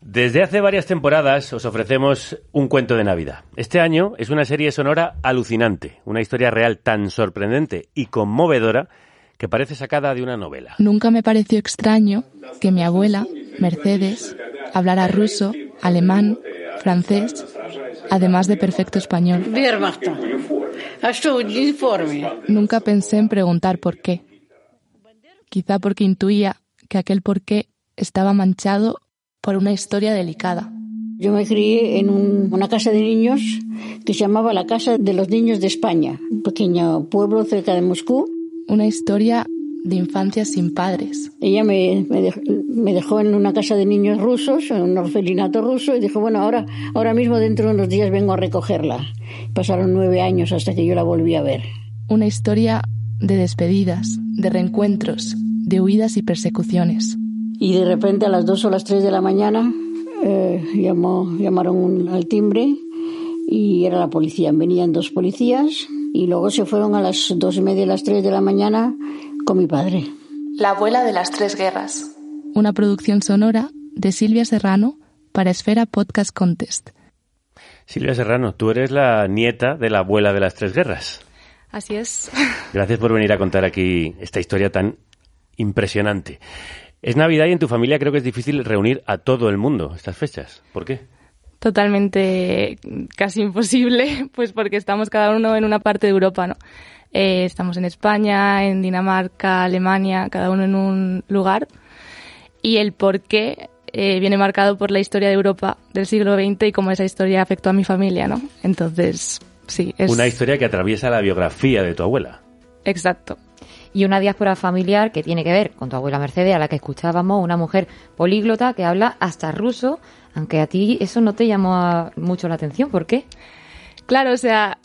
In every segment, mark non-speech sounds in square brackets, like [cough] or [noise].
desde hace varias temporadas os ofrecemos un cuento de Navidad. Este año es una serie sonora alucinante, una historia real tan sorprendente y conmovedora que parece sacada de una novela. Nunca me pareció extraño que mi abuela, Mercedes, hablara ruso, alemán, francés, además de perfecto español. Nunca pensé en preguntar por qué. Quizá porque intuía que aquel por qué estaba manchado por una historia delicada. Yo me crié en una casa de niños que se llamaba la Casa de los Niños de España, un pequeño pueblo cerca de Moscú. Una historia de infancia sin padres. Ella me, me, dejó, en una casa de niños rusos, en un orfelinato ruso, y dijo, bueno, ahora, ahora mismo dentro de unos días vengo a recogerla. Pasaron nueve años hasta que yo la volví a ver. Una historia de despedidas, de reencuentros, de huidas y persecuciones. Y de repente a las dos o las tres de la mañana eh, llamó, llamaron al timbre y era la policía. Venían dos policías y luego se fueron a las dos y media, las tres de la mañana con mi padre. La abuela de las tres guerras. Una producción sonora de Silvia Serrano para Esfera Podcast Contest. Silvia Serrano, tú eres la nieta de la abuela de las tres guerras. Así es. Gracias por venir a contar aquí esta historia tan impresionante. Es Navidad y en tu familia creo que es difícil reunir a todo el mundo estas fechas. ¿Por qué? Totalmente casi imposible, [laughs] pues porque estamos cada uno en una parte de Europa, ¿no? Eh, estamos en España, en Dinamarca, Alemania, cada uno en un lugar. Y el por qué eh, viene marcado por la historia de Europa del siglo XX y cómo esa historia afectó a mi familia, ¿no? Entonces, sí. Es... Una historia que atraviesa la biografía de tu abuela. Exacto y una diáspora familiar que tiene que ver con tu abuela Mercedes, a la que escuchábamos, una mujer políglota que habla hasta ruso, aunque a ti eso no te llamó mucho la atención. ¿Por qué? Claro, o sea,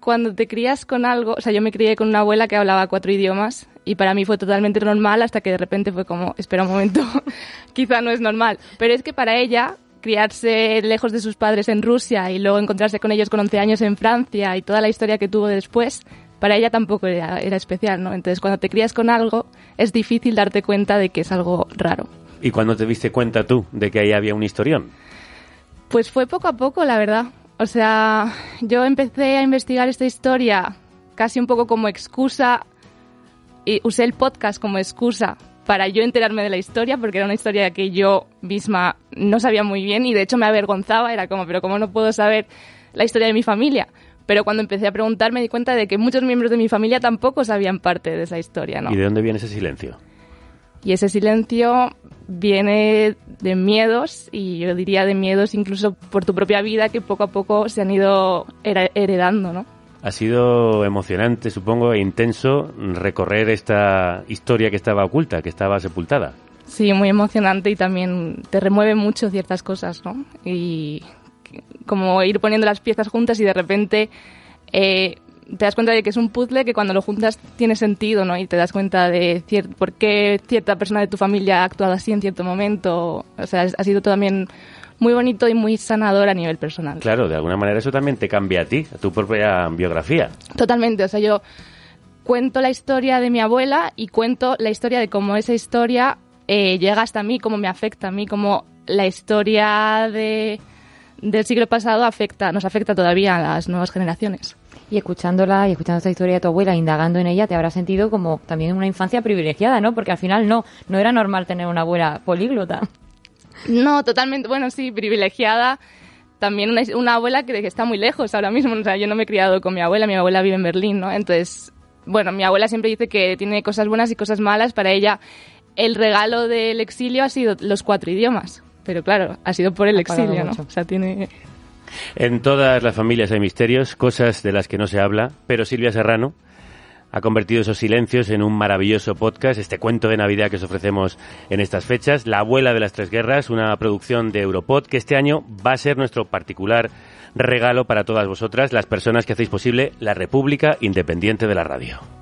cuando te crías con algo, o sea, yo me crié con una abuela que hablaba cuatro idiomas y para mí fue totalmente normal hasta que de repente fue como, espera un momento, [laughs] quizá no es normal. Pero es que para ella, criarse lejos de sus padres en Rusia y luego encontrarse con ellos con 11 años en Francia y toda la historia que tuvo después, para ella tampoco era, especial, ¿no? Entonces, cuando te crías con algo, es difícil darte cuenta de que es algo raro. ¿Y cuándo te diste cuenta tú de que ahí había un historión? Pues fue poco a poco, la verdad. O sea, yo empecé a investigar esta historia casi un poco como excusa y usé el podcast como excusa para yo enterarme de la historia, porque era una historia que yo misma no sabía muy bien y de hecho me avergonzaba, era como, pero ¿cómo no puedo saber la historia de mi familia? Pero cuando empecé a preguntar me di cuenta de que muchos miembros de mi familia tampoco sabían parte de esa historia, ¿no? ¿Y de dónde viene ese silencio? Y ese silencio viene de miedos, y yo diría de miedos incluso por tu propia vida que poco a poco se han ido heredando, ¿no? Ha sido emocionante, supongo, e intenso recorrer esta historia que estaba oculta, que estaba sepultada. Sí, muy emocionante y también te remueve mucho ciertas cosas, ¿no? Y como ir poniendo las piezas juntas y de repente eh, te das cuenta de que es un puzzle que cuando lo juntas tiene sentido, ¿no? Y te das cuenta de por qué cierta persona de tu familia ha actuado así en cierto momento. O sea, ha sido también muy bonito y muy sanador a nivel personal. Claro, de alguna manera eso también te cambia a ti, a tu propia biografía. Totalmente, o sea, yo cuento la historia de mi abuela y cuento la historia de cómo esa historia eh, llega hasta mí, cómo me afecta a mí, cómo la historia de del siglo pasado afecta, nos afecta todavía a las nuevas generaciones. Y escuchándola y escuchando esta historia de tu abuela, indagando en ella, te habrás sentido como también una infancia privilegiada, ¿no? Porque al final no, no era normal tener una abuela políglota. No, totalmente, bueno, sí, privilegiada. También una, una abuela que, que, está muy lejos ahora mismo. O sea, yo no me he criado con mi abuela, mi abuela vive en Berlín, ¿no? Entonces, bueno, mi abuela siempre dice que tiene cosas buenas y cosas malas. Para ella, el regalo del exilio ha sido los cuatro idiomas. Pero claro, ha sido por el exilio, ¿no? O sea, tiene... En todas las familias hay misterios, cosas de las que no se habla, pero Silvia Serrano ha convertido esos silencios en un maravilloso podcast, este cuento de Navidad que os ofrecemos en estas fechas, La abuela de las tres guerras, una producción de Europod que este año va a ser nuestro particular regalo para todas vosotras, las personas que hacéis posible la República Independiente de la Radio.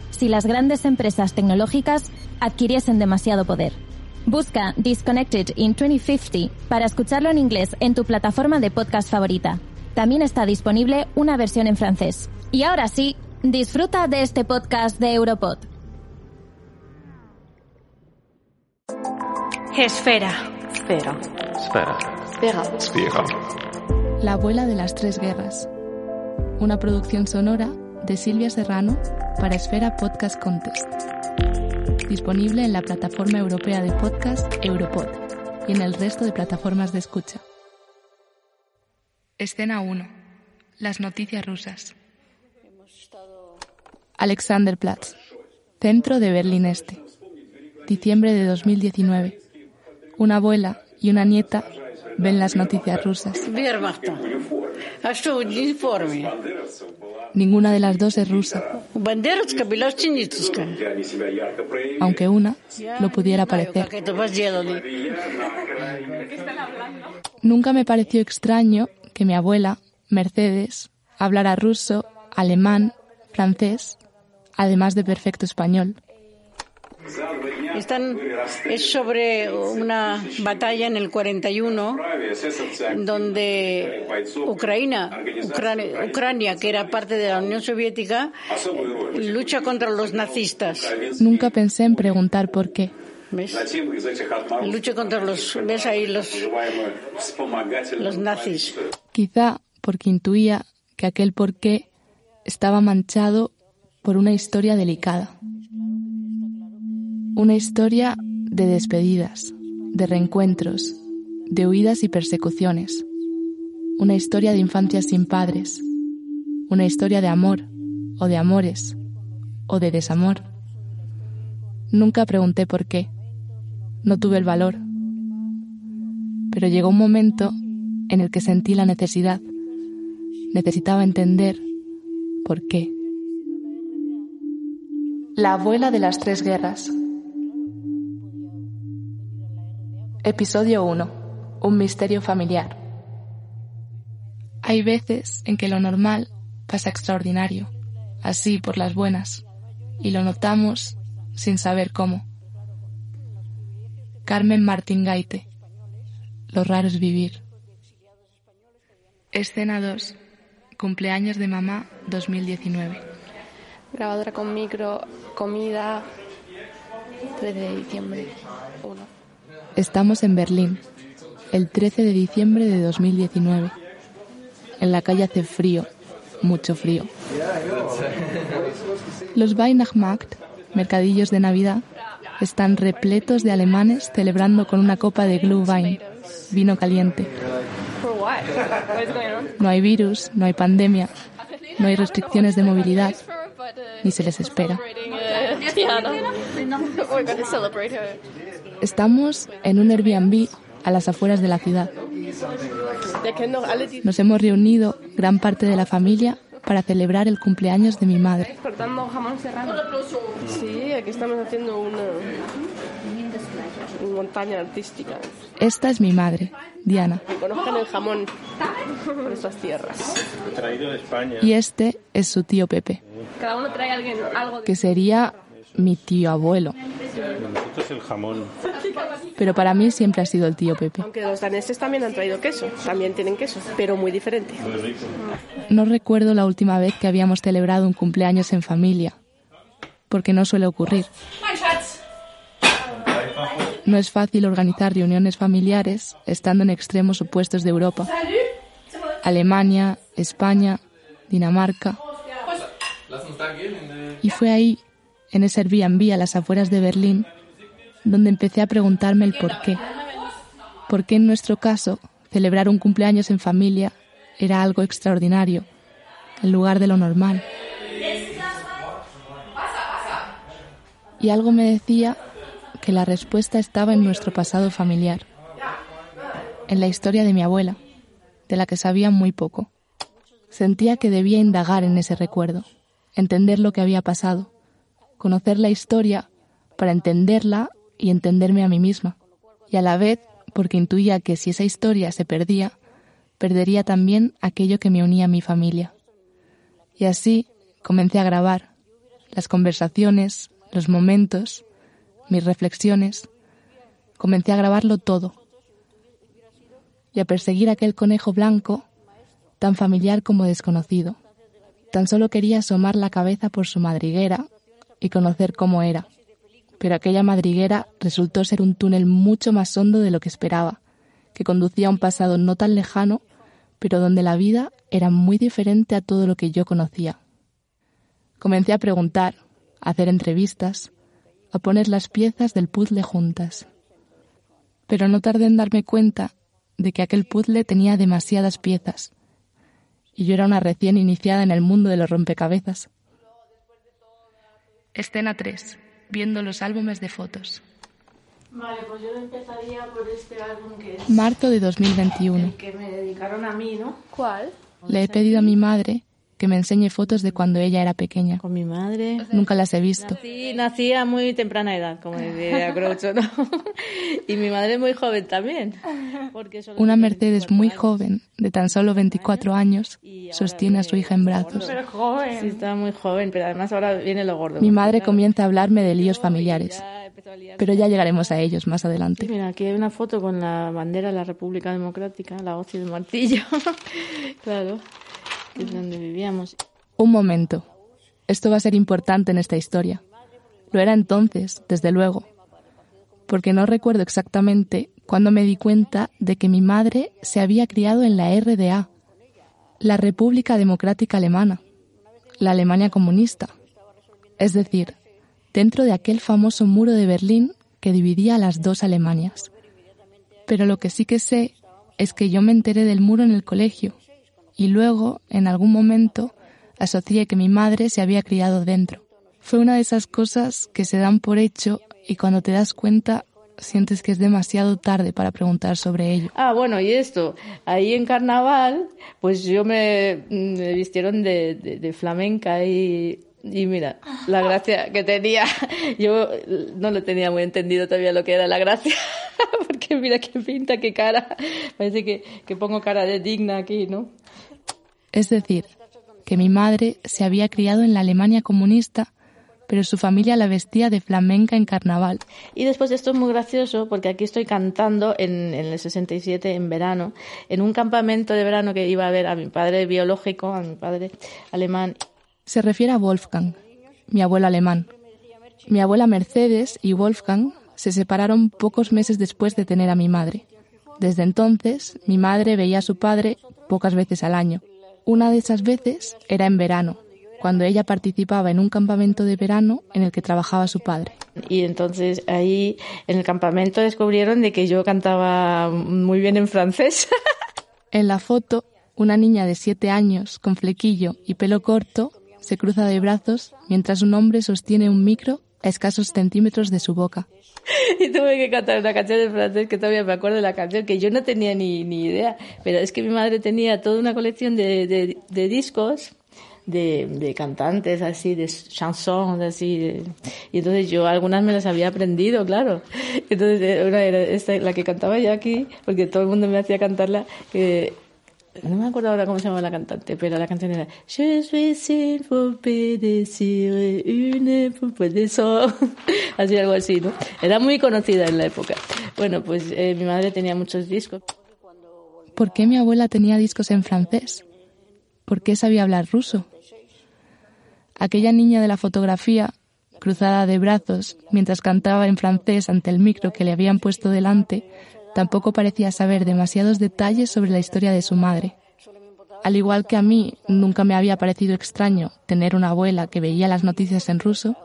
si las grandes empresas tecnológicas adquiriesen demasiado poder. Busca Disconnected in 2050 para escucharlo en inglés en tu plataforma de podcast favorita. También está disponible una versión en francés. Y ahora sí, disfruta de este podcast de Europod. Esfera. Esfera. Esfera. Esfera. Esfera. La abuela de las tres guerras. Una producción sonora de Silvia Serrano para Esfera Podcast Contest. Disponible en la plataforma europea de podcast Europod y en el resto de plataformas de escucha. Escena 1. Las noticias rusas. Alexanderplatz, centro de Berlín Este. Diciembre de 2019. Una abuela y una nieta ven las noticias rusas. Ninguna de las dos es rusa. Aunque una lo pudiera parecer. Nunca me pareció extraño que mi abuela, Mercedes, hablara ruso, alemán, francés, además de perfecto español. Están, es sobre una batalla en el 41 donde Ucrania, Ucrania, Ucrania, que era parte de la Unión Soviética, lucha contra los nazistas. Nunca pensé en preguntar por qué. ¿Ves? Lucha contra los, ves ahí los, los nazis. Quizá porque intuía que aquel por qué estaba manchado por una historia delicada. Una historia de despedidas, de reencuentros, de huidas y persecuciones. Una historia de infancias sin padres. Una historia de amor, o de amores, o de desamor. Nunca pregunté por qué. No tuve el valor. Pero llegó un momento en el que sentí la necesidad. Necesitaba entender por qué. La abuela de las tres guerras. Episodio 1. Un misterio familiar. Hay veces en que lo normal pasa extraordinario, así por las buenas, y lo notamos sin saber cómo. Carmen Martín Gaite. Lo raro es vivir. Escena 2. Cumpleaños de mamá 2019. Grabadora con micro, comida, 13 de diciembre. 1. Estamos en Berlín, el 13 de diciembre de 2019. En la calle hace frío, mucho frío. Los Weihnachtsmarkt, mercadillos de Navidad, están repletos de alemanes celebrando con una copa de Glühwein, vino caliente. No hay virus, no hay pandemia, no hay restricciones de movilidad, ni se les espera. Estamos en un Airbnb a las afueras de la ciudad. Nos hemos reunido gran parte de la familia para celebrar el cumpleaños de mi madre. Sí, aquí estamos haciendo una, montaña artística. Esta es mi madre, Diana. Que conozcan el jamón por estas tierras. Traído de España. Y este es su tío Pepe, Cada uno trae a alguien algo de... que sería mi tío abuelo. Nosotros el jamón. Pero para mí siempre ha sido el tío Pepe. Aunque los daneses también han traído queso, también tienen queso, pero muy diferente. No recuerdo la última vez que habíamos celebrado un cumpleaños en familia, porque no suele ocurrir. No es fácil organizar reuniones familiares estando en extremos opuestos de Europa. Alemania, España, Dinamarca. Y fue ahí, en ese Airbnb a las afueras de Berlín, donde empecé a preguntarme el por qué. ¿Por qué en nuestro caso celebrar un cumpleaños en familia era algo extraordinario, en lugar de lo normal? Y algo me decía que la respuesta estaba en nuestro pasado familiar, en la historia de mi abuela, de la que sabía muy poco. Sentía que debía indagar en ese recuerdo, entender lo que había pasado, conocer la historia para entenderla y entenderme a mí misma, y a la vez porque intuía que si esa historia se perdía, perdería también aquello que me unía a mi familia. Y así comencé a grabar las conversaciones, los momentos, mis reflexiones. Comencé a grabarlo todo y a perseguir aquel conejo blanco tan familiar como desconocido. Tan solo quería asomar la cabeza por su madriguera y conocer cómo era. Pero aquella madriguera resultó ser un túnel mucho más hondo de lo que esperaba, que conducía a un pasado no tan lejano, pero donde la vida era muy diferente a todo lo que yo conocía. Comencé a preguntar, a hacer entrevistas, a poner las piezas del puzzle juntas. Pero no tardé en darme cuenta de que aquel puzzle tenía demasiadas piezas, y yo era una recién iniciada en el mundo de los rompecabezas. Escena 3. Viendo los álbumes de fotos. Vale, pues yo empezaría por este álbum que es Marzo de 2021. el que me dedicaron a mí, ¿no? ¿Cuál? Le he pedido a mi madre que me enseñe fotos de cuando ella era pequeña. Con mi madre. Nunca las he visto. Sí, nací a muy temprana edad, como decía [laughs] Groucho, ¿no? y mi madre muy joven también. Porque solo Una Mercedes 24 muy años. joven, de tan solo 24 años, sostiene a su hija en brazos. gordo. Sí, está muy joven, pero además ahora viene lo gordo. Mi madre Claro. comienza a hablarme de líos familiares, pero ya llegaremos a ellos más Sí, adelante. mira, aquí hay una foto con la bandera de la República Democrática, la hoz y el martillo. [laughs] claro, Un momento. Esto va a ser importante en esta historia. Lo era entonces, desde luego, porque no recuerdo exactamente cuándo me di cuenta de que mi madre se había criado en la RDA, la República Democrática Alemana, la Alemania comunista. Es decir, dentro de aquel famoso muro de Berlín que dividía a las dos Alemanias. Pero lo que sí que sé es que yo me enteré del muro en el colegio y luego, en algún momento, asocié que mi madre se había criado dentro. Fue una de esas cosas que se dan por hecho y cuando te das cuenta sientes que es demasiado tarde para preguntar sobre ello. Ah, bueno, y esto, ahí en carnaval, pues yo me, vistieron de, de- de flamenca y, y mira, la gracia que tenía, yo no lo tenía muy entendido todavía lo que era la gracia, [laughs] porque mira qué pinta, qué cara, parece que, que pongo cara de digna aquí, ¿no? Es decir, que mi madre se había criado en la Alemania comunista, pero su familia la vestía de flamenca en carnaval. Y después esto es muy gracioso porque aquí estoy cantando en, en el 67 en verano, en un campamento de verano que iba a ver a mi padre biológico, a mi padre alemán. Se refiere a Wolfgang, mi abuelo alemán. Mi abuela Mercedes y Wolfgang se separaron pocos meses después de tener a mi madre. Desde entonces, mi madre veía a su padre pocas veces al año. Una de esas veces era en verano, cuando ella participaba en un campamento de verano en el que trabajaba su padre. Y entonces ahí en el campamento descubrieron de que yo cantaba muy bien en francés. [laughs] En la foto, una niña de siete años, con flequillo y pelo corto, se cruza de brazos mientras un hombre sostiene un micro a escasos centímetros de su boca. [laughs] y tuve que cantar una canción en francés que todavía me acuerdo de la canción, que yo no tenía ni, ni idea. Pero es que mi madre tenía toda una colección de, de, de discos de, de cantantes así, de chansons así. de- y entonces yo algunas me las había aprendido, claro. Entonces eh, una era esta, la que cantaba yo aquí, porque todo el mundo me hacía cantarla, que no me acuerdo ahora cómo se llama la cantante, pero la canción era Je suis une de une de. Así, algo así, ¿no? Era muy conocida en la época. Bueno, pues eh, mi madre tenía muchos discos. ¿Por qué mi abuela tenía discos en francés? ¿Por qué sabía hablar ruso? Aquella niña de la fotografía, cruzada de brazos mientras cantaba en francés ante el micro que le habían puesto delante, tampoco parecía saber demasiados detalles sobre la historia de su madre. Al igual que a mí, nunca me había parecido extraño tener una abuela que veía las noticias en ruso,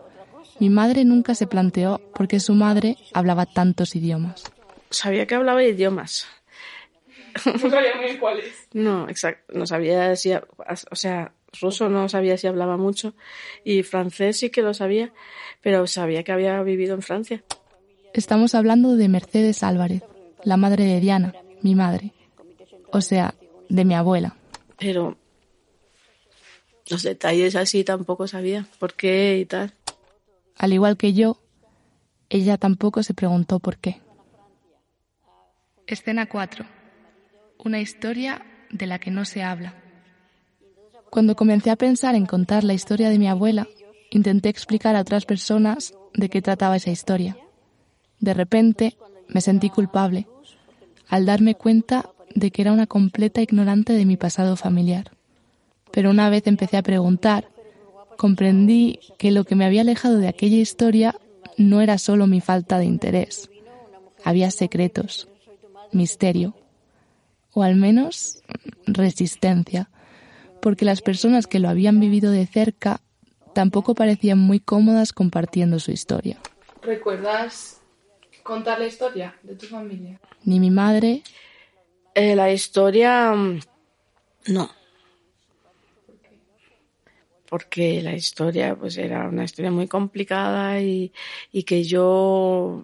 Mi madre nunca se planteó por qué su madre hablaba tantos idiomas. Sabía que hablaba idiomas. [laughs] No sabía muy cuáles. No, exacto. No sabía si, o sea, ruso no sabía si hablaba mucho y francés sí que lo sabía, pero sabía que había vivido en Francia. Estamos hablando de Mercedes Álvarez, la madre de Diana, mi madre. O sea, de mi abuela. Pero los detalles así tampoco sabía por qué y tal. Al igual que yo, ella tampoco se preguntó por qué. Escena 4. Una historia de la que no se habla. Cuando comencé a pensar en contar la historia de mi abuela, intenté explicar a otras personas de qué trataba esa historia. De repente me sentí culpable al darme cuenta de que era una completa ignorante de mi pasado familiar. Pero una vez empecé a preguntar, comprendí que lo que me había alejado de aquella historia no era solo mi falta de interés. Había secretos, misterio, o al menos resistencia, porque las personas que lo habían vivido de cerca tampoco parecían muy cómodas compartiendo su historia. ¿Recuerdas contar la historia de tu familia? Ni mi madre. Eh, la historia. mm, No. Porque la historia, pues era una historia muy complicada y, y que yo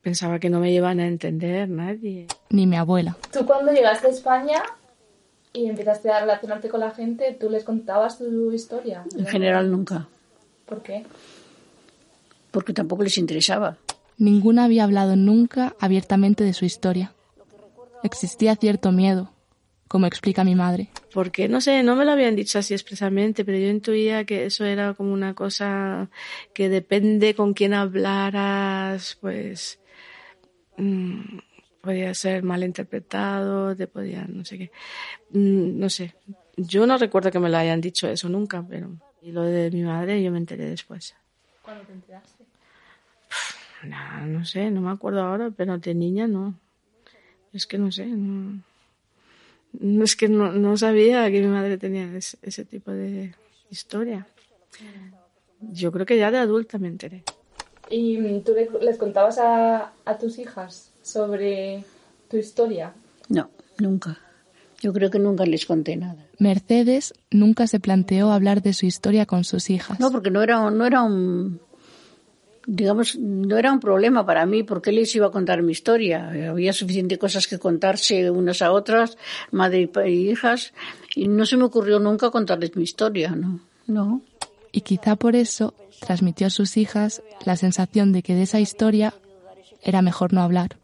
pensaba que no me iban a entender nadie. Ni mi abuela. Tú cuando llegaste a España y empezaste a relacionarte con la gente, ¿tú les contabas tu historia? En general nunca, ¿Por qué? Porque tampoco les interesaba. Ninguna había hablado nunca abiertamente de su historia. Existía cierto miedo, como explica mi madre. Porque, no sé, no me lo habían dicho así expresamente, pero yo intuía que eso era como una cosa que depende con quién hablaras, pues mm, podía ser malinterpretado, te podían, no sé qué. Mm, no sé, yo no recuerdo que me lo hayan dicho eso nunca, pero... Y lo de mi madre yo me enteré después. ¿Cuándo te enteraste? No, no sé, no me acuerdo ahora, pero de niña no. Es que no sé, no, no es que no, no sabía que mi madre tenía ese, ese tipo de historia. Yo creo que ya de adulta me enteré. ¿Y tú le- les contabas a, a tus hijas sobre tu historia? No, nunca. Yo creo que nunca les conté nada. Mercedes nunca se planteó hablar de su historia con sus hijas. No, porque no era, no era un, digamos, no era un problema para mí, porque les iba a contar mi historia. Había suficiente cosas que contarse unas a otras, madre y hijas, y no se me ocurrió nunca contarles mi historia, ¿no? No. Y quizá por eso transmitió a sus hijas la sensación de que de esa historia era mejor no hablar.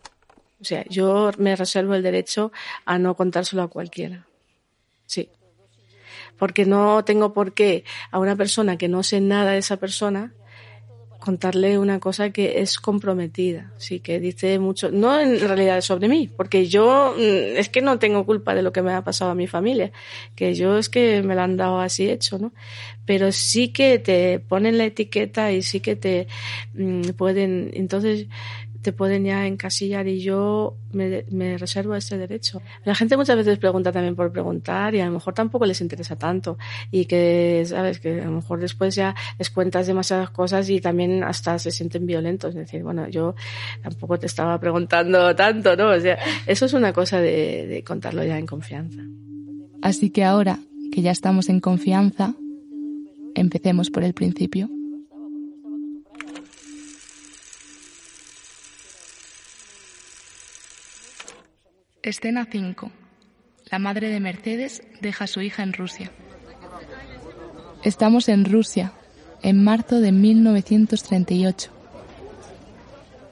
O sea, yo me reservo el derecho a no contárselo a cualquiera. Sí. Porque no tengo por qué a una persona que no sé nada de esa persona contarle una cosa que es comprometida, sí, que dice mucho, no en realidad sobre mí, porque yo mm, es que no tengo culpa de lo que me ha pasado a mi familia, que yo es que me lo han dado así hecho, ¿no? Pero sí que te ponen la etiqueta y sí que te mm, pueden, entonces te pueden ya encasillar y yo me, me reservo este derecho. La gente muchas veces pregunta también por preguntar y a lo mejor tampoco les interesa tanto y que, sabes, que a lo mejor después ya les cuentas demasiadas cosas y también hasta se sienten violentos. Es decir, bueno, yo tampoco te estaba preguntando tanto, ¿no? O sea, eso es una cosa de, de contarlo ya en confianza. Así que ahora que ya estamos en confianza, empecemos por el principio. Escena 5. La madre de Mercedes deja a su hija en Rusia. Estamos en Rusia, en marzo de 1938.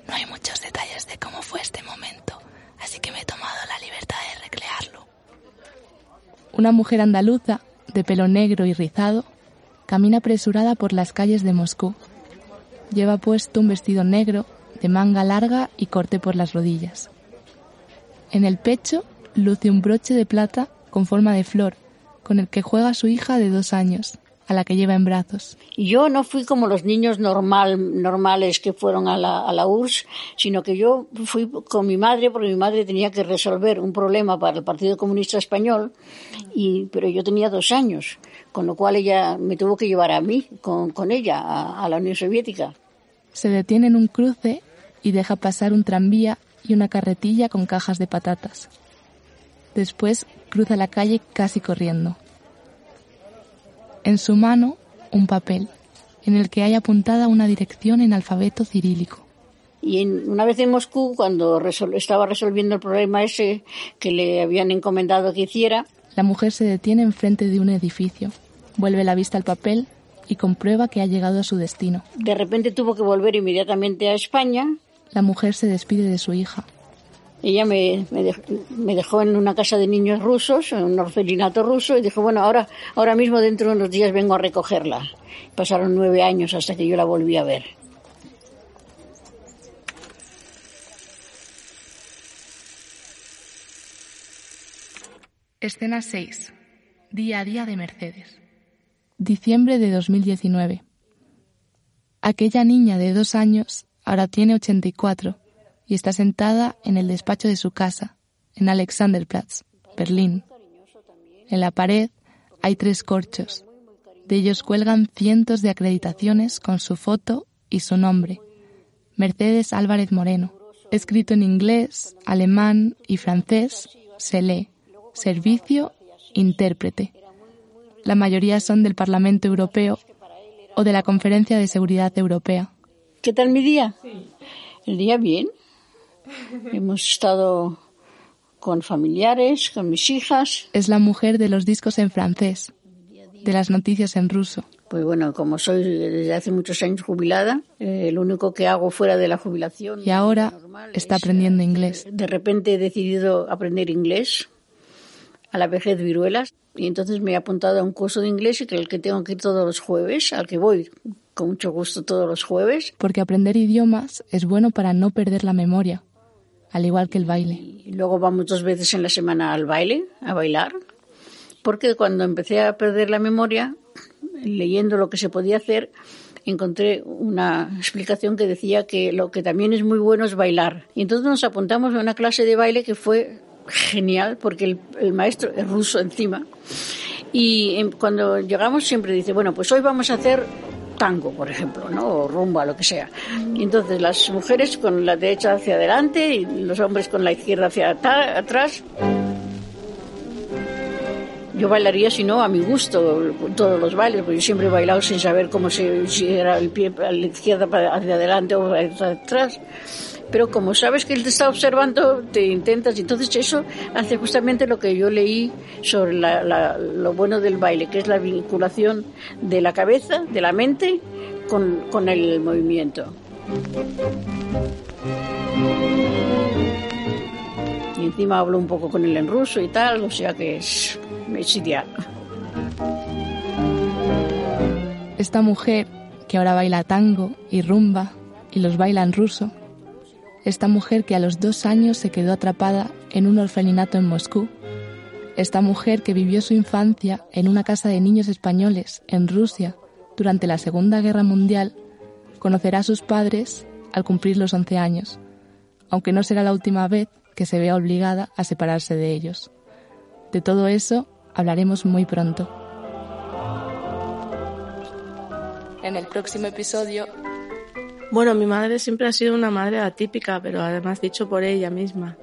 No hay muchos detalles de cómo fue este momento, así que me he tomado la libertad de recrearlo. Una mujer andaluza, de pelo negro y rizado, camina apresurada por las calles de Moscú. Lleva puesto un vestido negro, de manga larga y corte por las rodillas. En el pecho luce un broche de plata con forma de flor, con el que juega su hija de dos años. a la que lleva en brazos. Yo no fui como los niños normal, normales que fueron a la, a la URSS, sino que yo fui con mi madre porque mi madre tenía que resolver un problema para el Partido Comunista Español, y, pero yo tenía dos años, con lo cual ella me tuvo que llevar a mí con, con ella a, a la Unión Soviética. Se detiene en un cruce y deja pasar un tranvía y una carretilla con cajas de patatas. Después cruza la calle casi corriendo. En su mano, un papel, en el que hay apuntada una dirección en alfabeto cirílico. Y en, una vez en Moscú, cuando resol estaba resolviendo el problema ese que le habían encomendado que hiciera, la mujer se detiene enfrente de un edificio, vuelve la vista al papel y comprueba que ha llegado a su destino. De repente tuvo que volver inmediatamente a España. La mujer se despide de su hija. Ella me, me, dejó, me, dejó en una casa de niños rusos, en un orfelinato ruso, y dijo, bueno, ahora, ahora mismo dentro de unos días vengo a recogerla. Pasaron nueve años hasta que yo la volví a ver. Escena 6. Día a día de Mercedes. Diciembre de 2019. Aquella niña de dos años ahora tiene 84 y está sentada en el despacho de su casa, en Alexanderplatz, Berlín. En la pared hay tres corchos. De ellos cuelgan cientos de acreditaciones con su foto y su nombre. Mercedes Álvarez Moreno. Escrito en inglés, alemán y francés, se lee Servicio Intérprete. La mayoría son del Parlamento Europeo o de la Conferencia de Seguridad Europea. ¿Qué tal mi día? El día bien. [laughs] Hemos estado con familiares, con mis hijas. Es la mujer de los discos en francés, de las noticias en ruso. Pues bueno, como soy desde hace muchos años jubilada, eh, lo único que hago fuera de la jubilación. Y ahora está aprendiendo inglés. De repente he decidido aprender inglés a la vejez viruelas y entonces me he apuntado a un curso de inglés y que el que tengo que ir todos los jueves, al que voy con mucho gusto todos los jueves. Porque aprender idiomas es bueno para no perder la memoria, al igual que el baile. Y luego vamos dos veces en la semana al baile, a bailar, porque cuando empecé a perder la memoria, leyendo lo que se podía hacer, encontré una explicación que decía que lo que también es muy bueno es bailar. Y entonces nos apuntamos a una clase de baile que fue genial porque el, el maestro es ruso encima. Y cuando llegamos siempre dice, bueno, pues hoy vamos a hacer tango, por ejemplo, ¿no? O rumba, lo que sea. Entonces las mujeres con la derecha hacia adelante y los hombres con la izquierda hacia atrás. Yo bailaría, si no, a mi gusto, todos los bailes, porque yo siempre he bailado sin saber cómo se, si era el pie a la izquierda hacia adelante o hacia atrás pero como sabes que él te está observando, te intentas. Entonces eso hace justamente lo que yo leí sobre la, lo bueno del baile, que es la vinculación de la cabeza, de la mente, con, con el movimiento. Y encima hablo un poco con él en ruso y tal, o sea que es, es ideal. Esta mujer que ahora baila tango y rumba y los baila en ruso, esta mujer que a los dos años se quedó atrapada en un orfelinato en Moscú, esta mujer que vivió su infancia en una casa de niños españoles en Rusia durante la Segunda Guerra Mundial, conocerá a sus padres al cumplir los 11 años, aunque no será la última vez que se vea obligada a separarse de ellos. De todo eso hablaremos muy pronto. En el próximo episodio bueno, mi madre siempre ha sido una madre atípica, pero además dicho por ella misma.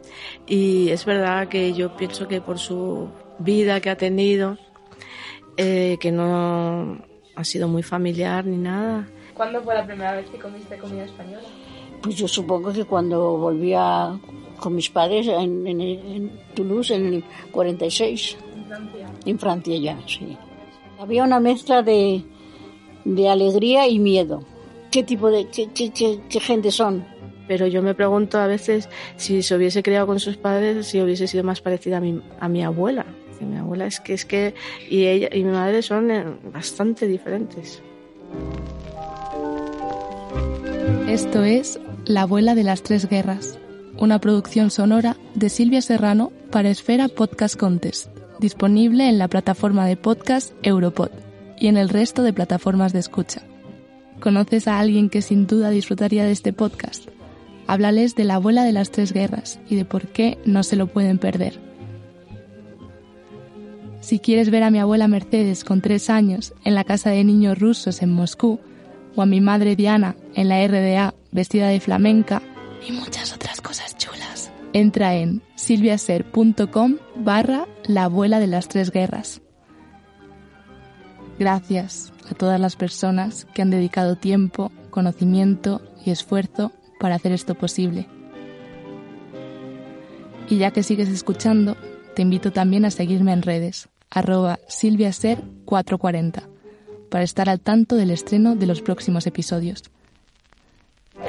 Y es verdad que yo pienso que por su vida que ha tenido, eh, que no ha sido muy familiar ni nada. ¿Cuándo fue la primera vez que comiste comida española? Pues yo supongo que cuando volvía con mis padres en, en, en Toulouse en el 46. ¿En Francia? En Francia ya, sí. Había una mezcla de, de alegría y miedo qué tipo de qué, qué, qué, qué, gente son. Pero yo me pregunto a veces si se hubiese criado con sus padres, si hubiese sido más parecida a mi, a mi abuela. Mi abuela es que es que y ella y mi madre son eh, bastante diferentes. Esto es La abuela de las tres guerras, una producción sonora de Silvia Serrano para Esfera Podcast Contest, disponible en la plataforma de podcast Europod y en el resto de plataformas de escucha. ¿Conoces a alguien que sin duda disfrutaría de este podcast? Háblales de la abuela de las tres guerras y de por qué no se lo pueden perder. Si quieres ver a mi abuela Mercedes con tres años en la casa de niños rusos en Moscú, o a mi madre Diana en la RDA vestida de flamenca, y muchas otras cosas chulas, entra en silviaser.com barra la abuela de las tres guerras. Gracias a todas las personas que han dedicado tiempo, conocimiento y esfuerzo para hacer esto posible. Y ya que sigues escuchando, te invito también a seguirme en redes, arroba silviaser440, para estar al tanto del estreno de los próximos episodios.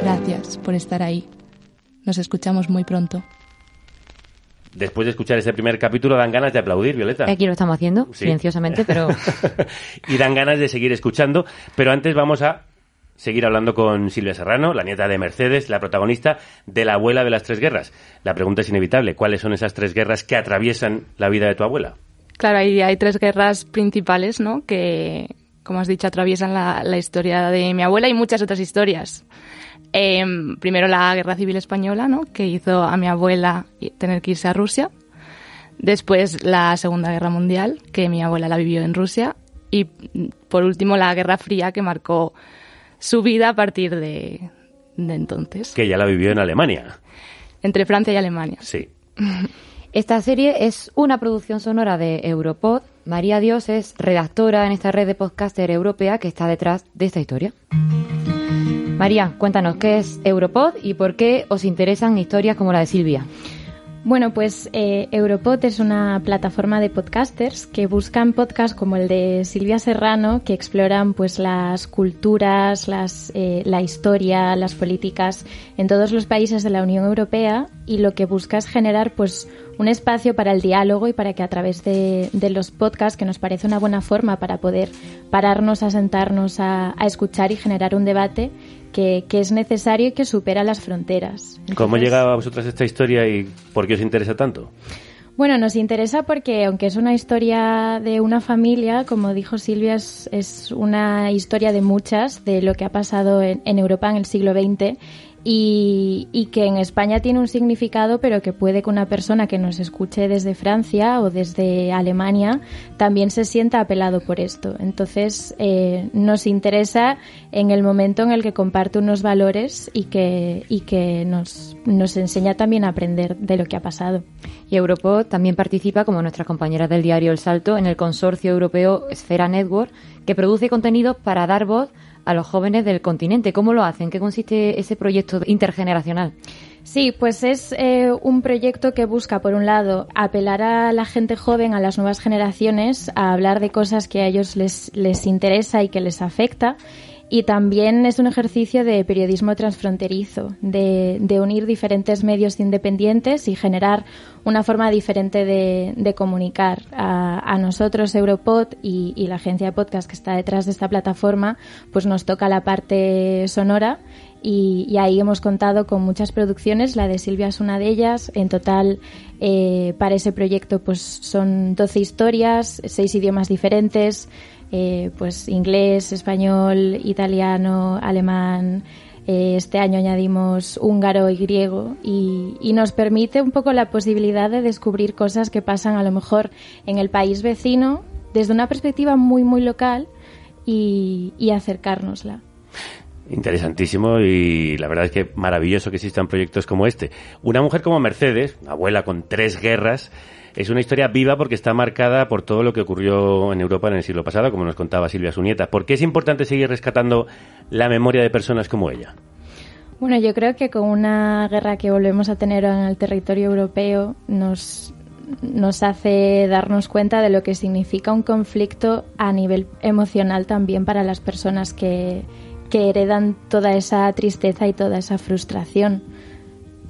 Gracias por estar ahí. Nos escuchamos muy pronto. Después de escuchar este primer capítulo dan ganas de aplaudir, Violeta. Aquí lo estamos haciendo, Sí. silenciosamente, pero [laughs] y dan ganas de seguir escuchando, pero antes vamos a seguir hablando con Silvia Serrano, la nieta de Mercedes, la protagonista de la abuela de las tres guerras. La pregunta es inevitable, ¿cuáles son esas tres guerras que atraviesan la vida de tu abuela? Claro, hay tres guerras principales, ¿no? Que, como has dicho, atraviesan la, la historia de mi abuela y muchas otras historias. Em, primero la Guerra Civil Española, ¿no? Que hizo a mi abuela tener que irse a Rusia. Después la Segunda Guerra Mundial, que mi abuela la vivió en Rusia. Y por último la Guerra Fría, que marcó su vida a partir de, de entonces. Que ya la vivió en Alemania. Entre Francia y Alemania. Sí. [laughs] Esta serie es una producción sonora de Europod. María Dios es redactora en esta red de podcaster europea que está detrás de esta historia. María, cuéntanos qué es Europod y por qué os interesan historias como la de Silvia. Bueno, pues eh, Europod es una plataforma de podcasters que buscan podcasts como el de Silvia Serrano, que exploran pues las culturas, las, eh, la historia, las políticas en todos los países de la Unión Europea y lo que busca es generar pues un espacio para el diálogo y para que a través de, de los podcasts, que nos parece una buena forma para poder pararnos a sentarnos a, a escuchar y generar un debate que, que es necesario y que supera las fronteras. ¿Cómo llega a vosotras esta historia y por qué os interesa tanto? Bueno, nos interesa porque aunque es una historia de una familia, como dijo Silvia, es, es una historia de muchas, de lo que ha pasado en, en Europa en el siglo XX y, que en España tiene un significado, pero que puede que una persona que nos escuche desde Francia o desde Alemania también se sienta apelado por esto. Entonces, eh, nos interesa en el momento en el que comparte unos valores y que, y que nos, nos enseña también a aprender de lo que ha pasado. Y Europod también participa, como nuestras compañeras del diario El Salto, en el consorcio europeo Esfera Network, que produce contenido para dar voz a los jóvenes del continente. ¿Cómo lo hacen? ¿Qué consiste ese proyecto intergeneracional? Sí, pues es eh, un proyecto que busca, por un lado, apelar a la gente joven, a las nuevas generaciones, a hablar de cosas que a ellos les, les interesa y que les afecta. Y también es un ejercicio de periodismo transfronterizo, de, unir diferentes medios independientes y generar una forma diferente de, comunicar. A, nosotros, Europod y, y la agencia de podcast que está detrás de esta plataforma, pues nos toca la parte sonora y, y ahí hemos contado con muchas producciones, la de Silvia es una de ellas. En total, eh, para ese proyecto, pues son 12 historias, seis idiomas diferentes, eh, pues inglés, español, italiano, alemán. eh, este año añadimos húngaro y griego y, nos permite un poco la posibilidad de descubrir cosas que pasan a lo mejor en el país vecino desde una perspectiva muy, muy local y, y acercárnosla. Interesantísimo y la verdad es que maravilloso que existan proyectos como este. Una mujer como Mercedes, abuela con tres guerras, es una historia viva porque está marcada por todo lo que ocurrió en Europa en el siglo pasado, como nos contaba Silvia su nieta. ¿Por qué es importante seguir rescatando la memoria de personas como ella? Bueno, yo creo que con una guerra que volvemos a tener en el territorio europeo nos, nos hace darnos cuenta de lo que significa un conflicto a nivel emocional también para las personas que, que heredan toda esa tristeza y toda esa frustración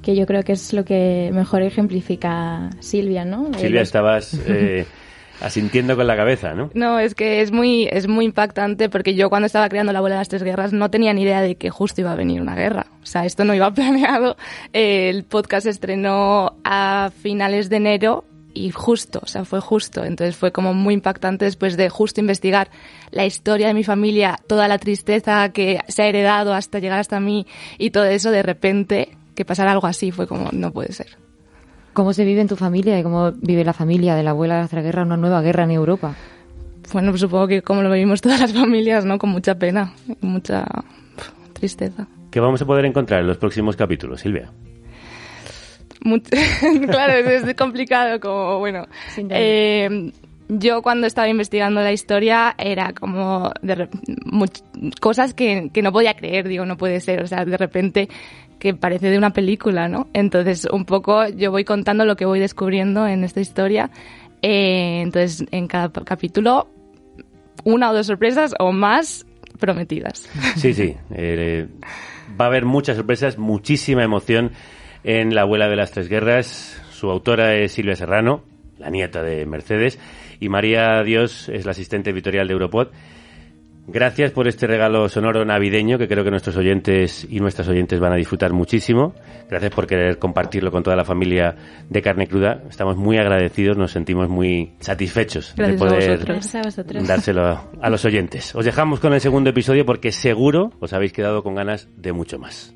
que yo creo que es lo que mejor ejemplifica Silvia, ¿no? Silvia, estabas [laughs] eh, asintiendo con la cabeza, ¿no? No, es que es muy, es muy impactante porque yo cuando estaba creando la abuela de las tres guerras no tenía ni idea de que justo iba a venir una guerra. O sea, esto no iba [laughs] planeado. El podcast se estrenó a finales de enero y justo, o sea, fue justo. Entonces fue como muy impactante después de justo investigar la historia de mi familia, toda la tristeza que se ha heredado hasta llegar hasta mí y todo eso, de repente, que pasara algo así, fue como, no puede ser. ¿Cómo se vive en tu familia y cómo vive la familia de la abuela de la guerra, una nueva guerra en Europa? Bueno, pues supongo que como lo vivimos todas las familias, ¿no? Con mucha pena, mucha tristeza. ¿Qué vamos a poder encontrar en los próximos capítulos, Silvia? [laughs] claro, es complicado, como bueno. Eh, yo cuando estaba investigando la historia era como de cosas que, que, no podía creer, digo, no puede ser, o sea, de repente que parece de una película, ¿no? Entonces, un poco yo voy contando lo que voy descubriendo en esta historia. Eh, entonces, en cada capítulo, una o dos sorpresas o más prometidas. Sí, sí. Eh, va a haber muchas sorpresas, muchísima emoción en La abuela de las tres guerras. Su autora es Silvia Serrano, la nieta de Mercedes, y María Dios es la asistente editorial de Europod. Gracias por este regalo sonoro navideño que creo que nuestros oyentes y nuestras oyentes van a disfrutar muchísimo. Gracias por querer compartirlo con toda la familia de Carne Cruda. Estamos muy agradecidos, nos sentimos muy satisfechos de poder dárselo a los oyentes. Os dejamos con el segundo episodio porque seguro os habéis quedado con ganas de mucho más.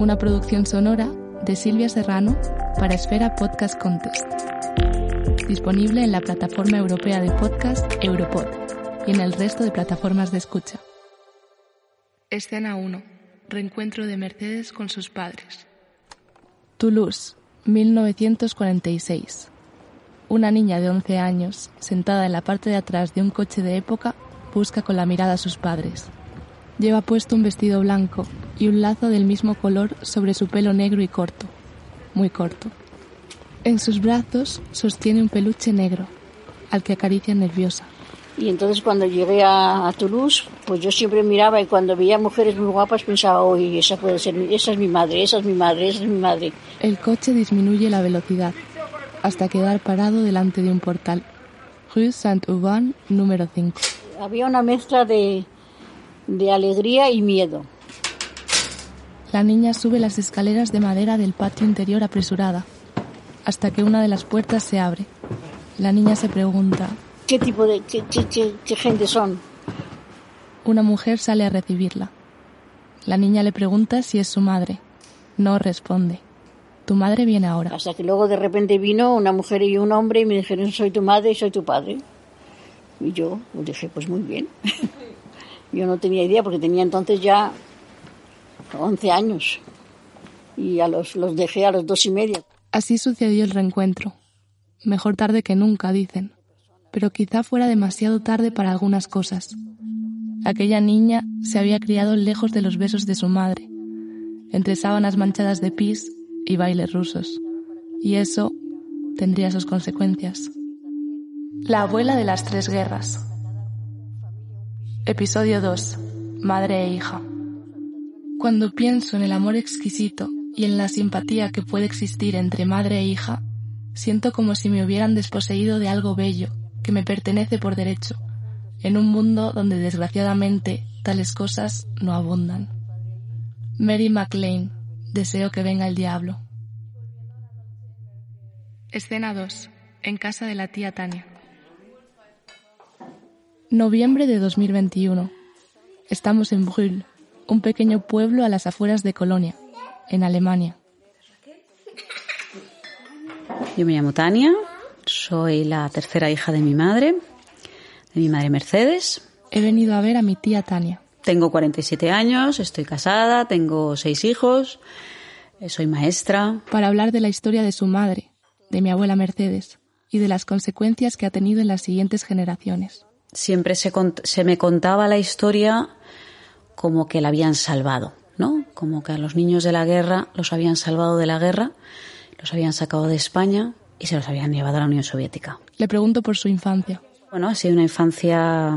Una producción sonora de Silvia Serrano para Esfera Podcast Contest. Disponible en la plataforma europea de podcast Europod y en el resto de plataformas de escucha. Escena 1. Reencuentro de Mercedes con sus padres. Toulouse, 1946. Una niña de 11 años, sentada en la parte de atrás de un coche de época, busca con la mirada a sus padres. Lleva puesto un vestido blanco y un lazo del mismo color sobre su pelo negro y corto, muy corto. En sus brazos sostiene un peluche negro, al que acaricia nerviosa. Y entonces cuando llegué a, Toulouse, pues yo siempre miraba y cuando veía mujeres muy guapas pensaba, oye, esa puede ser, esa es mi madre, esa es mi madre, esa es mi madre. El coche disminuye la velocidad hasta quedar parado delante de un portal. Rue Saint-Aubin, número 5. Había una mezcla de, de alegría y miedo. La niña sube las escaleras de madera del patio interior apresurada, hasta que una de las puertas se abre. La niña se pregunta, ¿qué tipo de qué, qué, gente son? Una mujer sale a recibirla. La niña le pregunta si es su madre. No responde. Tu madre viene ahora. Hasta que luego de repente vino una mujer y un hombre y me dijeron, soy tu madre y soy tu padre. Y yo dije, pues muy bien. [laughs] Yo no tenía idea porque tenía entonces ya 11 años y a los, los dejé a los dos y media. Así sucedió el reencuentro. Mejor tarde que nunca, dicen. Pero quizá fuera demasiado tarde para algunas cosas. Aquella niña se había criado lejos de los besos de su madre, entre sábanas manchadas de pis y bailes rusos. Y eso tendría sus consecuencias. La abuela de las tres guerras. Episodio 2. Madre e hija. Cuando pienso en el amor exquisito y en la simpatía que puede existir entre madre e hija, siento como si me hubieran desposeído de algo bello que me pertenece por derecho, en un mundo donde desgraciadamente tales cosas no abundan. Mary MacLean, deseo que venga el diablo. Escena 2. En casa de la tía Tania. Noviembre de 2021. Estamos en Brühl, un pequeño pueblo a las afueras de Colonia, en Alemania. Yo me llamo Tania, soy la tercera hija de mi madre, de mi madre Mercedes. he venido a ver a mi tía Tania. Tengo 47 años, estoy casada, tengo seis hijos, eh, soy maestra. Para hablar de la historia de su madre, de mi abuela Mercedes, y de las consecuencias que ha tenido en las siguientes generaciones. Siempre se, se me contaba la historia como que la habían salvado, ¿no? Como que a los niños de la guerra los habían salvado de la guerra, los habían sacado de España y se los habían llevado a la Unión Soviética. Le pregunto por su infancia. Bueno, ha sido una infancia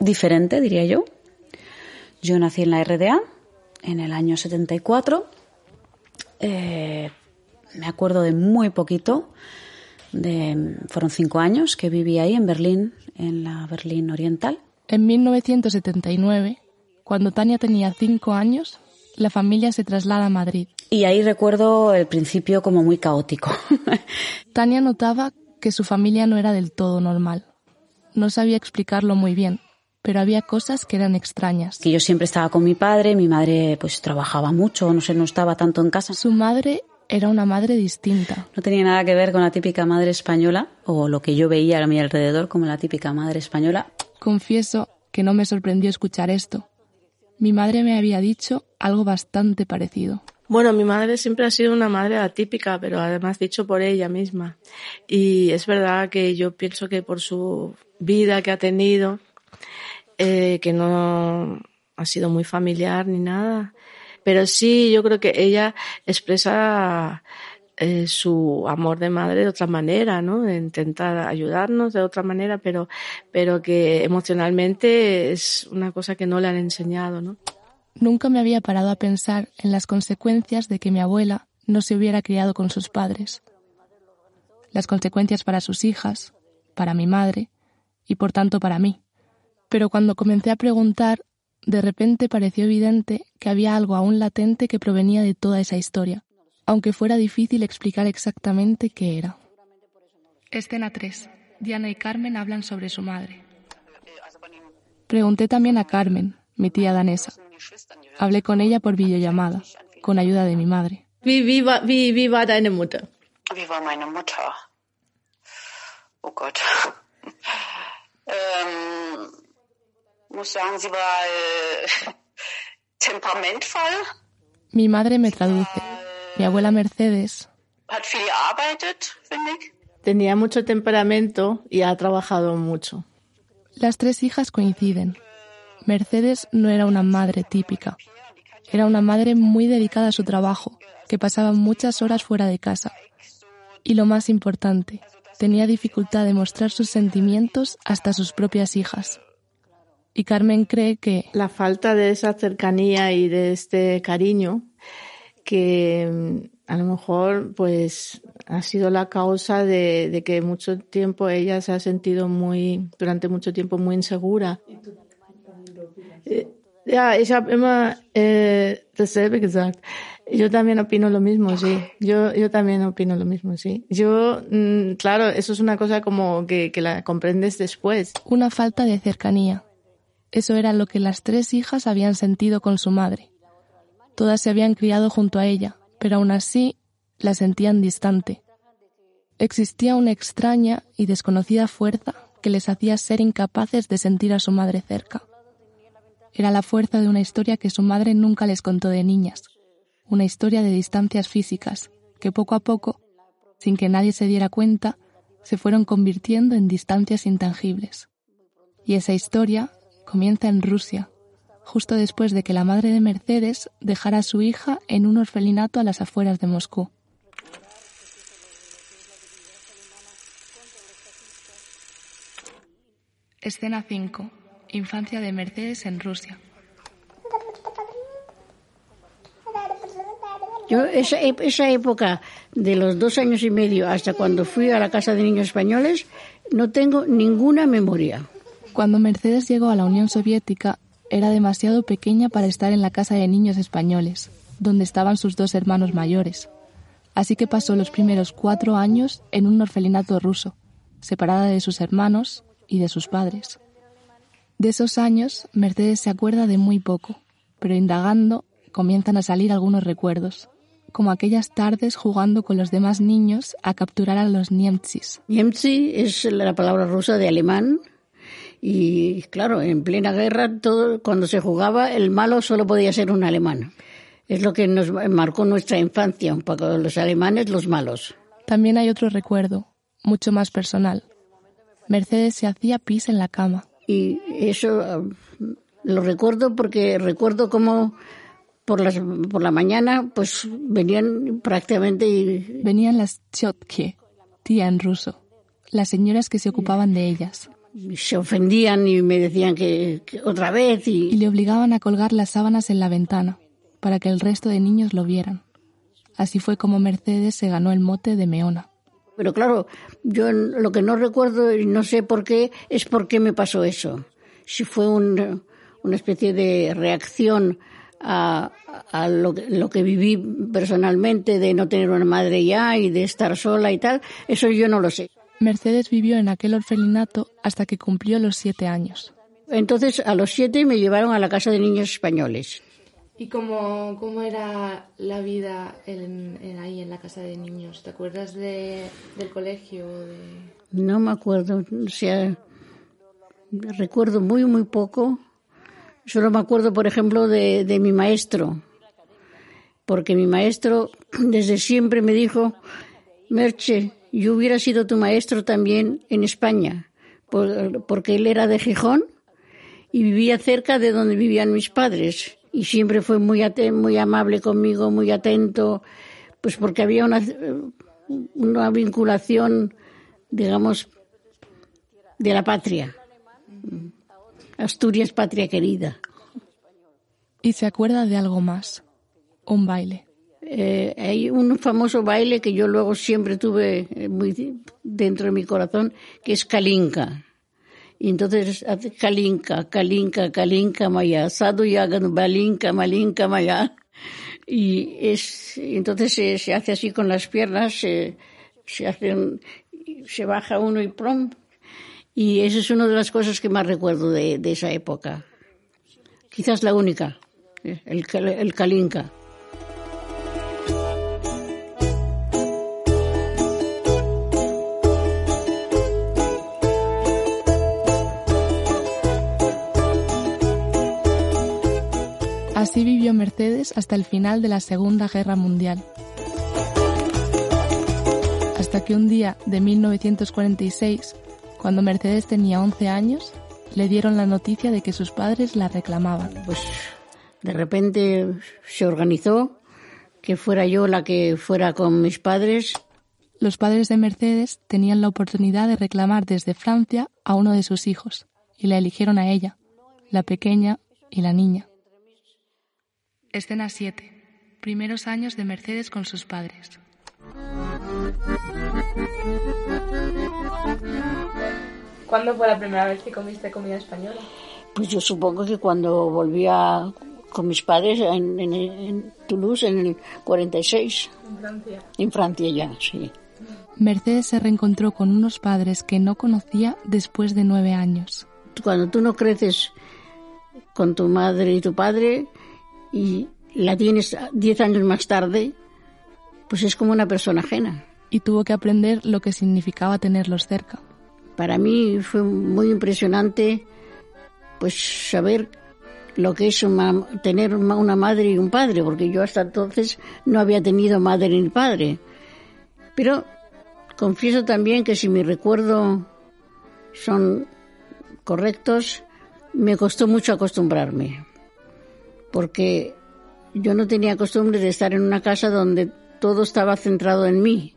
diferente, diría yo. Yo nací en la RDA en el año 74. Eh, me acuerdo de muy poquito. De, fueron cinco años que viví ahí en Berlín, en la Berlín Oriental. En 1979, cuando Tania tenía cinco años, la familia se traslada a Madrid. Y ahí recuerdo el principio como muy caótico. [laughs] Tania notaba que su familia no era del todo normal. No sabía explicarlo muy bien, pero había cosas que eran extrañas. Que yo siempre estaba con mi padre, mi madre pues trabajaba mucho, no sé, no estaba tanto en casa. Su madre era una madre distinta. No tenía nada que ver con la típica madre española o lo que yo veía a mi alrededor como la típica madre española. Confieso que no me sorprendió escuchar esto. Mi madre me había dicho algo bastante parecido. Bueno, mi madre siempre ha sido una madre atípica, pero además dicho por ella misma. Y es verdad que yo pienso que por su vida que ha tenido, eh, que no ha sido muy familiar ni nada, pero sí yo creo que ella expresa eh, su amor de madre de otra manera, ¿no? Intenta ayudarnos de otra manera, pero, pero que emocionalmente es una cosa que no le han enseñado, ¿no? Nunca me había parado a pensar en las consecuencias de que mi abuela no se hubiera criado con sus padres. Las consecuencias para sus hijas, para mi madre y por tanto para mí. Pero cuando comencé a preguntar, de repente pareció evidente que había algo aún latente que provenía de toda esa historia, aunque fuera difícil explicar exactamente qué era. Escena 3. Diana y Carmen hablan sobre su madre. Pregunté también a Carmen, mi tía danesa. Hablé con ella por videollamada, con ayuda de mi madre. Wie, wie, war, wie, wie war deine Mutter? Wie war meine Mutter? Oh Gott. [laughs] ähm, muss sagen, sie war äh, [laughs] temperamentvoll. Mi madre me traduce. Mi abuela Mercedes. Hat viel gearbeitet, finde ich. Tenía mucho temperamento y ha trabajado mucho. Las tres hijas coinciden. Mercedes no era una madre típica. Era una madre muy dedicada a su trabajo, que pasaba muchas horas fuera de casa. Y lo más importante, tenía dificultad de mostrar sus sentimientos hasta sus propias hijas. Y Carmen cree que... La falta de esa cercanía y de este cariño que mm, a lo mejor pues ha sido la causa de, de que mucho tiempo ella se ha sentido muy, durante mucho tiempo muy insegura. Ja, ich habe immer äh, dasselbe gesagt. Yo también opino lo mismo, sí. Yo, yo también opino lo mismo, sí. Yo, mm, claro, eso es una cosa como que, que la comprendes después. Una falta de cercanía. Eso era lo que las tres hijas habían sentido con su madre. Todas se habían criado junto a ella, pero aún así la sentían distante. Existía una extraña y desconocida fuerza que les hacía ser incapaces de sentir a su madre cerca. Era la fuerza de una historia que su madre nunca les contó de niñas, una historia de distancias físicas que poco a poco, sin que nadie se diera cuenta, se fueron convirtiendo en distancias intangibles. Y esa historia comienza en Rusia, justo después de que la madre de Mercedes dejara a su hija en un orfelinato a las afueras de Moscú. Escena 5. Infancia de Mercedes en Rusia. Yo esa, esa época de los dos años y medio hasta cuando fui a la Casa de Niños Españoles no tengo ninguna memoria. Cuando Mercedes llegó a la Unión Soviética era demasiado pequeña para estar en la Casa de Niños Españoles, donde estaban sus dos hermanos mayores. Así que pasó los primeros cuatro años en un orfelinato ruso, separada de sus hermanos y de sus padres. De esos años, Mercedes se acuerda de muy poco, pero indagando comienzan a salir algunos recuerdos. como aquellas tardes jugando con los demás niños a capturar a los Niemcis. Niemci es la palabra rusa de alemán y claro, en plena guerra, todo, cuando se jugaba, el malo solo podía ser un alemán. Es lo que nos marcó nuestra infancia, un poco los alemanes, los malos. También hay otro recuerdo, mucho más personal. Mercedes se hacía pis en la cama. Y eso ah, lo recuerdo porque recuerdo cómo por, las, por la mañana pues venían prácticamente... Y... Venían las tchotke, tía en ruso, las señoras que se ocupaban de ellas. Se ofendían y me decían que, que otra vez y... Y le obligaban a colgar las sábanas en la ventana para que el resto de niños lo vieran. Así fue como Mercedes se ganó el mote de Meona. Pero claro, yo lo que no recuerdo y no sé por qué es por qué me pasó eso. Si fue un, una especie de reacción a, a lo, lo, que viví personalmente de no tener una madre ya y de estar sola y tal, eso yo no lo sé. Mercedes vivió en aquel orfelinato hasta que cumplió los siete años. Entonces, a los siete me llevaron a la casa de niños españoles. ¿Y cómo, cómo era la vida en, en ahí en la casa de niños? ¿Te acuerdas de, del colegio? De... No me acuerdo, o sea, recuerdo muy, muy poco. Solo me acuerdo, por ejemplo, de, de mi maestro, porque mi maestro desde siempre me dijo, Merche, yo hubiera sido tu maestro también en España, por, porque él era de Gijón y vivía cerca de donde vivían mis padres y siempre fue muy, muy amable conmigo, muy atento, pues porque había una, una vinculación, digamos, de la patria. Asturias, patria querida. Y se acuerda de algo más, un baile. Eh, hay un famoso baile que yo luego siempre tuve muy dentro de mi corazón, que es Kalinka. Y entonces hace Kalinka, Kalinka, Kalinka Maya, Sadhu Yagan, Balinka, Malinka Maya. Y es, entonces se, se, hace así con las piernas, se, se hace un, se baja uno y prom. Y esa es una de las cosas que más recuerdo de, de esa época. Quizás la única, el, el Kalinka. Así vivió Mercedes hasta el final de la Segunda Guerra Mundial. Hasta que un día de 1946, cuando Mercedes tenía 11 años, le dieron la noticia de que sus padres la reclamaban. Pues de repente se organizó que fuera yo la que fuera con mis padres. Los padres de Mercedes tenían la oportunidad de reclamar desde Francia a uno de sus hijos y la eligieron a ella, la pequeña y la niña. Escena 7. Primeros años de Mercedes con sus padres. ¿Cuándo fue la primera vez que comiste comida española? Pues yo supongo que cuando volvía con mis padres en, en, en Toulouse en el 46. En Francia. En Francia ya, sí. Mercedes se reencontró con unos padres que no conocía después de nueve años. Cuando tú no creces con tu madre y tu padre, y la tienes diez años más tarde, pues es como una persona ajena. Y tuvo que aprender lo que significaba tenerlos cerca. Para mí fue muy impresionante pues saber lo que es una, tener una madre y un padre, porque yo hasta entonces no había tenido madre ni padre. Pero confieso también que si mi recuerdo son correctos, me costó mucho acostumbrarme porque yo no tenía costumbre de estar en una casa donde todo estaba centrado en mí.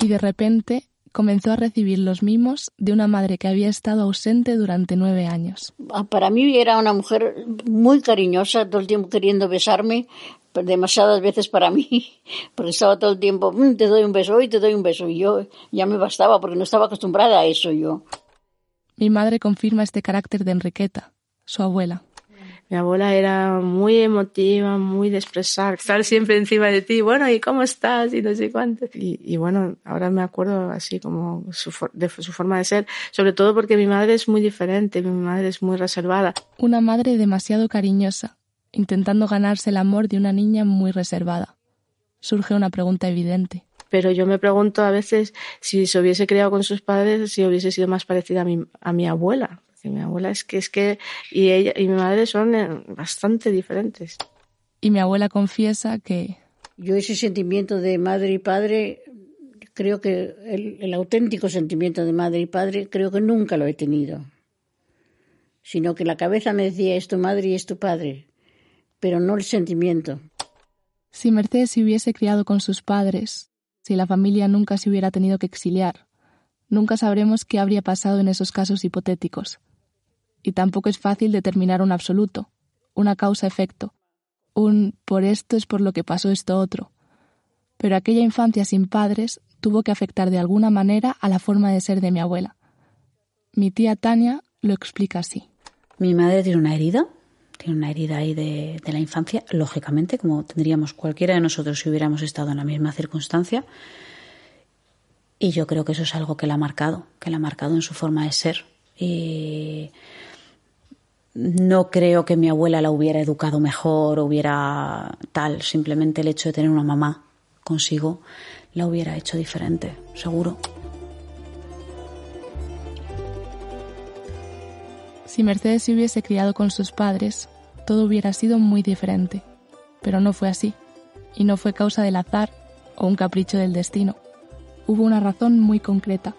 Y de repente comenzó a recibir los mimos de una madre que había estado ausente durante nueve años. Para mí era una mujer muy cariñosa, todo el tiempo queriendo besarme, demasiadas veces para mí, [laughs] porque estaba todo el tiempo, mm, te doy un beso y te doy un beso, y yo ya me bastaba porque no estaba acostumbrada a eso yo. Mi madre confirma este carácter de Enriqueta, su abuela. Mi abuela era muy emotiva, muy de expresar, estar siempre encima de ti, bueno, ¿y cómo estás? Y no sé cuánto. Y, y bueno, ahora me acuerdo así como su, de su forma de ser, sobre todo porque mi madre es muy diferente, mi madre es muy reservada. Una madre demasiado cariñosa, intentando ganarse el amor de una niña muy reservada. Surge una pregunta evidente. Pero yo me pregunto a veces si se hubiese criado con sus padres, si hubiese sido más parecida a mi, a mi abuela. Porque mi abuela es que es que y ella y mi madre son eh, bastante diferentes. Y mi abuela confiesa que Yo ese sentimiento de madre y padre, creo que el, el auténtico sentimiento de madre y padre, creo que nunca lo he tenido. Sino que la cabeza me decía es tu madre y es tu padre, pero no el sentimiento. si Mercedes se hubiese criado con sus padres, si la familia nunca se hubiera tenido que exiliar, nunca sabremos qué habría pasado en esos casos hipotéticos. Y tampoco es fácil determinar un absoluto, una causa-efecto, un por esto es por lo que pasó esto otro. Pero aquella infancia sin padres tuvo que afectar de alguna manera a la forma de ser de mi abuela. Mi tía Tania lo explica así. Mi madre tiene una herida, tiene una herida ahí de, la infancia, lógicamente, como tendríamos cualquiera de nosotros si hubiéramos estado en la misma circunstancia. Y yo creo que eso es algo que la ha marcado, que la ha marcado en su forma de ser. Y no creo que mi abuela la hubiera educado mejor hubiera tal, simplemente el hecho de tener una mamá consigo la hubiera hecho diferente, seguro. Si Mercedes se hubiese criado con sus padres, todo hubiera sido muy diferente. Pero no fue así, y no fue causa del azar o un capricho del destino. Hubo una razón muy concreta,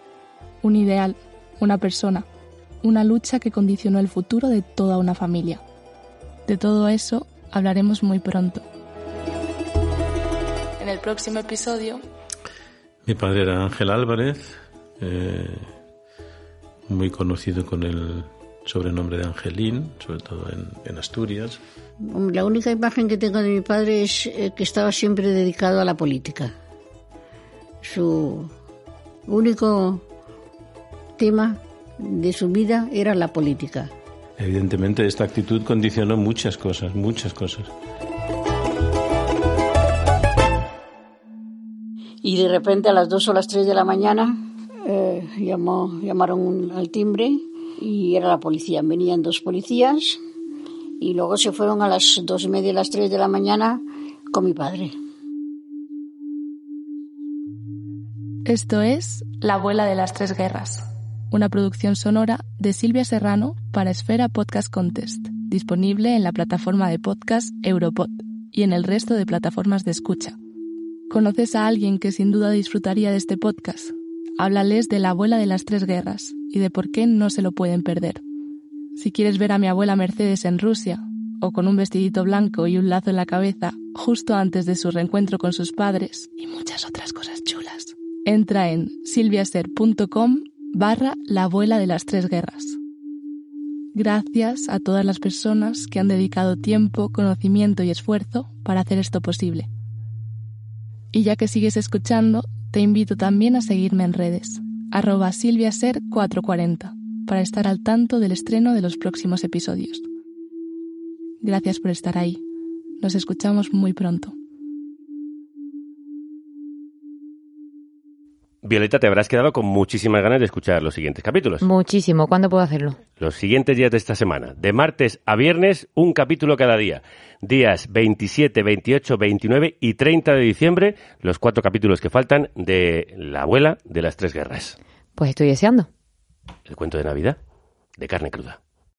un ideal, una persona, una lucha que condicionó el futuro de toda una familia. De todo eso hablaremos muy pronto. En el próximo episodio Mi padre era Ángel Álvarez, eh, muy conocido con el sobrenombre de Angelín, sobre todo en, en Asturias. La única imagen que tengo de mi padre es eh, que estaba siempre dedicado a la política. Su único tema de su vida era la política. Evidentemente esta actitud condicionó muchas cosas, muchas cosas. Y de repente a las dos o las tres de la mañana eh, llamó, llamaron al timbre y era la policía. Venían dos policías y luego se fueron a las dos y media, las tres de la mañana con mi padre. Esto es La abuela de las tres guerras, una producción sonora de Silvia Serrano para Esfera Podcast Contest, disponible en la plataforma de podcast Europod y en el resto de plataformas de escucha. ¿Conoces a alguien que sin duda disfrutaría de este podcast? Háblales de la abuela de las tres guerras y de por qué no se lo pueden perder. Si quieres ver a mi abuela Mercedes en Rusia, o con un vestidito blanco y un lazo en la cabeza, justo antes de su reencuentro con sus padres, y muchas otras cosas chulas, entra en silviaser.com barra la abuela de las tres guerras. Gracias a todas las personas que han dedicado tiempo, conocimiento y esfuerzo para hacer esto posible. Y ya que sigues escuchando, te invito también a seguirme en redes, arroba silviaser440, para estar al tanto del estreno de los próximos episodios. Gracias por estar ahí. Nos escuchamos muy pronto. Violeta, te habrás quedado con muchísimas ganas de escuchar los siguientes capítulos. Muchísimo. ¿Cuándo puedo hacerlo? Los siguientes días de esta semana. De martes a viernes, un capítulo cada día. Días 27, 28, 29 y 30 de diciembre, los cuatro capítulos que faltan de La abuela de las tres guerras. Pues estoy deseando. El cuento de Navidad de carne cruda.